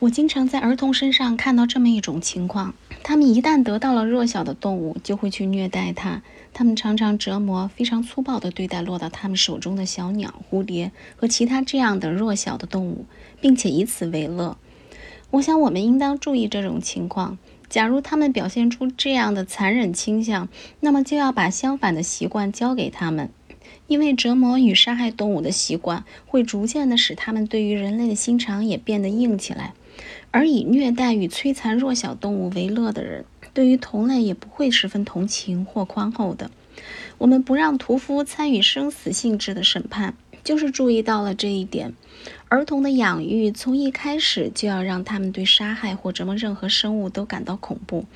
我经常在儿童身上看到这么一种情况：他们一旦得到了弱小的动物，就会去虐待它。他们常常折磨、非常粗暴地对待落到他们手中的小鸟、蝴蝶和其他这样的弱小的动物，并且以此为乐。我想，我们应当注意这种情况。假如他们表现出这样的残忍倾向，那么就要把相反的习惯教给他们。因为折磨与杀害动物的习惯会逐渐地使他们对于人类的心肠也变得硬起来，而以虐待与摧残弱小动物为乐的人，对于同类也不会十分同情或宽厚的。我们不让屠夫参与生死性质的审判，就是注意到了这一点。儿童的养育从一开始就要让他们对杀害或折磨任何生物都感到恐怖，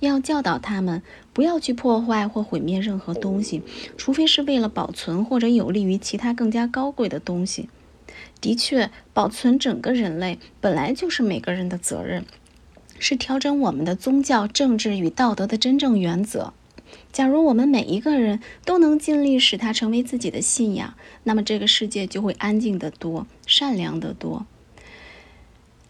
要教导他们不要去破坏或毁灭任何东西，除非是为了保存或者有利于其他更加高贵的东西。的确，保存整个人类本来就是每个人的责任，是调整我们的宗教、政治与道德的真正原则。假如我们每一个人都能尽力使它成为自己的信仰，那么这个世界就会安静得多，善良得多。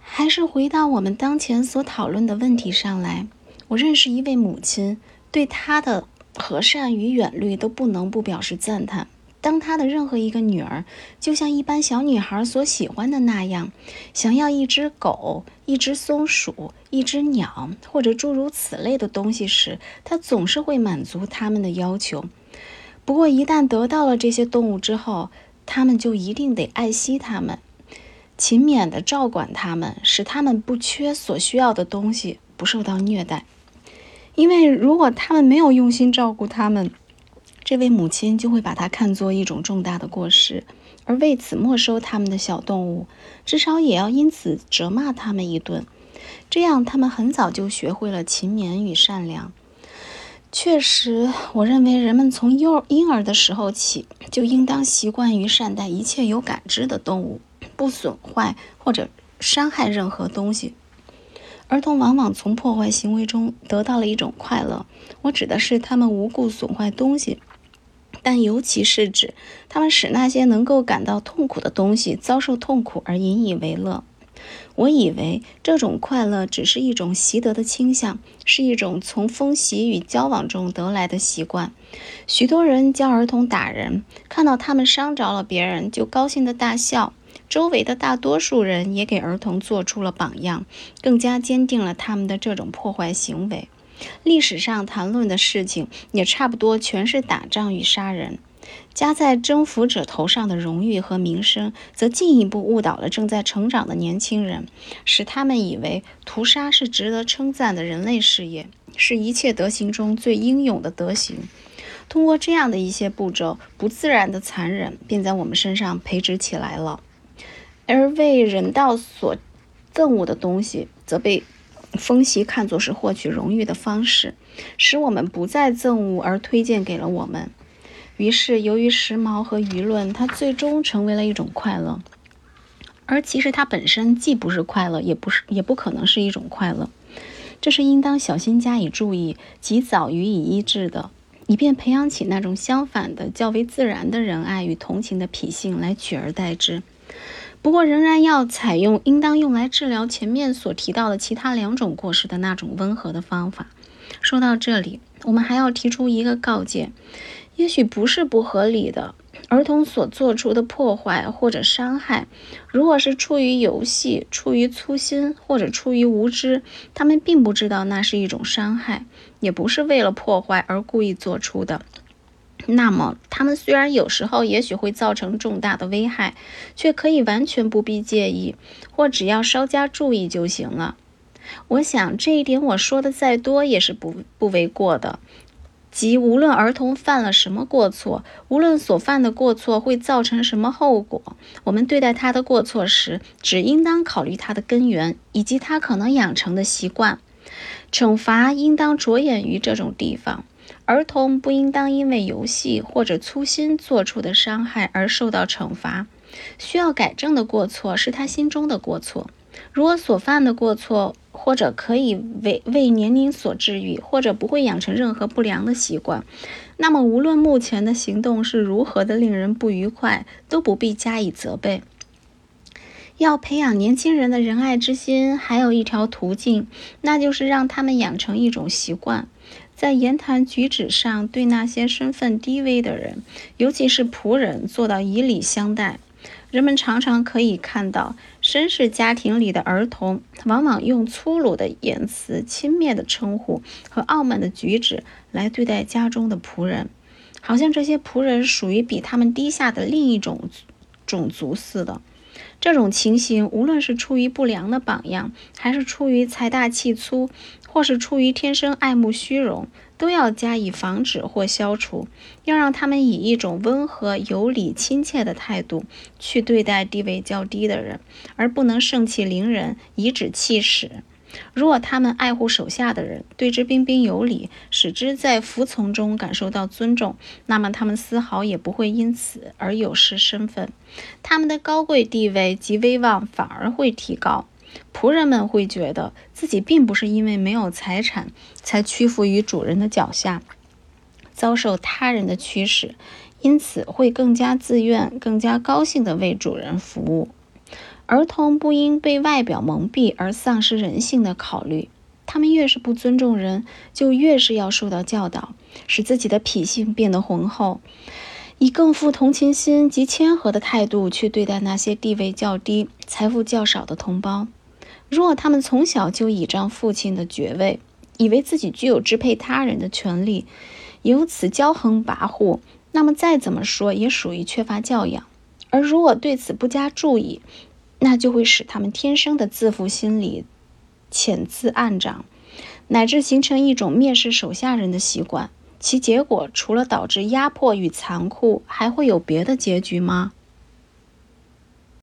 还是回到我们当前所讨论的问题上来，我认识一位母亲，对她的和善与远虑都不能不表示赞叹。当他的任何一个女儿，就像一般小女孩所喜欢的那样，想要一只狗、一只松鼠、一只鸟或者诸如此类的东西时，他总是会满足他们的要求。不过，一旦得到了这些动物之后，他们就一定得爱惜它们，勤勉地照管它们，使它们不缺所需要的东西，不受到虐待。因为如果他们没有用心照顾它们，这位母亲就会把它看作一种重大的过失，而为此没收他们的小动物，至少也要因此责骂他们一顿。这样，他们很早就学会了勤勉与善良。确实，我认为人们从幼婴儿的时候起就应当习惯于善待一切有感知的动物，不损坏或者伤害任何东西。儿童往往从破坏行为中得到了一种快乐，我指的是他们无故损坏东西。但尤其是指他们使那些能够感到痛苦的东西遭受痛苦而引以为乐。我以为这种快乐只是一种习得的倾向，是一种从风习与交往中得来的习惯。许多人教儿童打人，看到他们伤着了别人就高兴地大笑。周围的大多数人也给儿童做出了榜样，更加坚定了他们的这种破坏行为。历史上谈论的事情也差不多全是打仗与杀人，加在征服者头上的荣誉和名声，则进一步误导了正在成长的年轻人，使他们以为屠杀是值得称赞的人类事业，是一切德行中最英勇的德行。通过这样的一些步骤，不自然的残忍便在我们身上培植起来了，而为人道所憎恶的东西，则被。风习看作是获取荣誉的方式，使我们不再憎恶而推荐给了我们。于是，由于时髦和舆论，它最终成为了一种快乐。而其实它本身既不是快乐，也不是，也不可能是一种快乐。这是应当小心加以注意，及早予以医治的，以便培养起那种相反的、较为自然的仁爱与同情的脾性来取而代之。不过，仍然要采用应当用来治疗前面所提到的其他两种过失的那种温和的方法。说到这里，我们还要提出一个告诫：也许不是不合理的，儿童所做出的破坏或者伤害，如果是出于游戏、出于粗心或者出于无知，他们并不知道那是一种伤害，也不是为了破坏而故意做出的。那么，他们虽然有时候也许会造成重大的危害，却可以完全不必介意，或只要稍加注意就行了。我想这一点我说的再多也是不不为过的。即无论儿童犯了什么过错，无论所犯的过错会造成什么后果，我们对待他的过错时，只应当考虑他的根源以及他可能养成的习惯。惩罚应当着眼于这种地方。儿童不应当因为游戏或者粗心做出的伤害而受到惩罚。需要改正的过错是他心中的过错。如果所犯的过错或者可以为为年龄所治愈，或者不会养成任何不良的习惯，那么无论目前的行动是如何的令人不愉快，都不必加以责备。要培养年轻人的仁爱之心，还有一条途径，那就是让他们养成一种习惯，在言谈举止上对那些身份低微的人，尤其是仆人，做到以礼相待。人们常常可以看到，绅士家庭里的儿童往往用粗鲁的言辞、轻蔑的称呼和傲慢的举止来对待家中的仆人，好像这些仆人属于比他们低下的另一种种族似的。这种情形，无论是出于不良的榜样，还是出于财大气粗，或是出于天生爱慕虚荣，都要加以防止或消除。要让他们以一种温和、有礼、亲切的态度去对待地位较低的人，而不能盛气凌人，颐指气使。如果他们爱护手下的人，对之彬彬有礼，使之在服从中感受到尊重，那么他们丝毫也不会因此而有失身份，他们的高贵地位及威望反而会提高。仆人们会觉得自己并不是因为没有财产才屈服于主人的脚下，遭受他人的驱使，因此会更加自愿、更加高兴地为主人服务。儿童不应被外表蒙蔽而丧失人性的考虑。他们越是不尊重人，就越是要受到教导，使自己的脾性变得浑厚，以更富同情心及谦和的态度去对待那些地位较低、财富较少的同胞。如果他们从小就倚仗父亲的爵位，以为自己具有支配他人的权利，由此骄横跋扈，那么再怎么说也属于缺乏教养。而如果对此不加注意，那就会使他们天生的自负心理潜滋暗长，乃至形成一种蔑视手下人的习惯。其结果除了导致压迫与残酷，还会有别的结局吗？